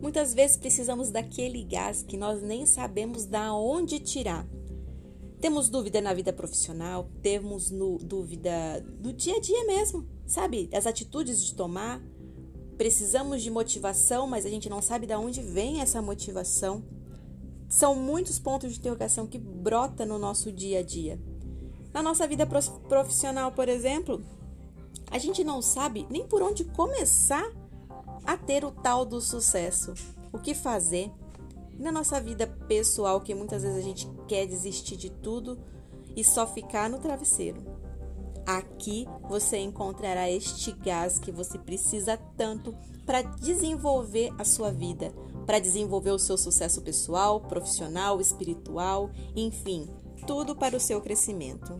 Muitas vezes precisamos daquele gás que nós nem sabemos da onde tirar. Temos dúvida na vida profissional, temos no, dúvida do dia a dia mesmo, sabe? As atitudes de tomar. Precisamos de motivação, mas a gente não sabe de onde vem essa motivação. São muitos pontos de interrogação que brota no nosso dia a dia. Na nossa vida profissional, por exemplo, a gente não sabe nem por onde começar a ter o tal do sucesso. O que fazer? Na nossa vida pessoal, que muitas vezes a gente quer desistir de tudo e só ficar no travesseiro. Aqui você encontrará este gás que você precisa tanto para desenvolver a sua vida, para desenvolver o seu sucesso pessoal, profissional, espiritual, enfim, tudo para o seu crescimento.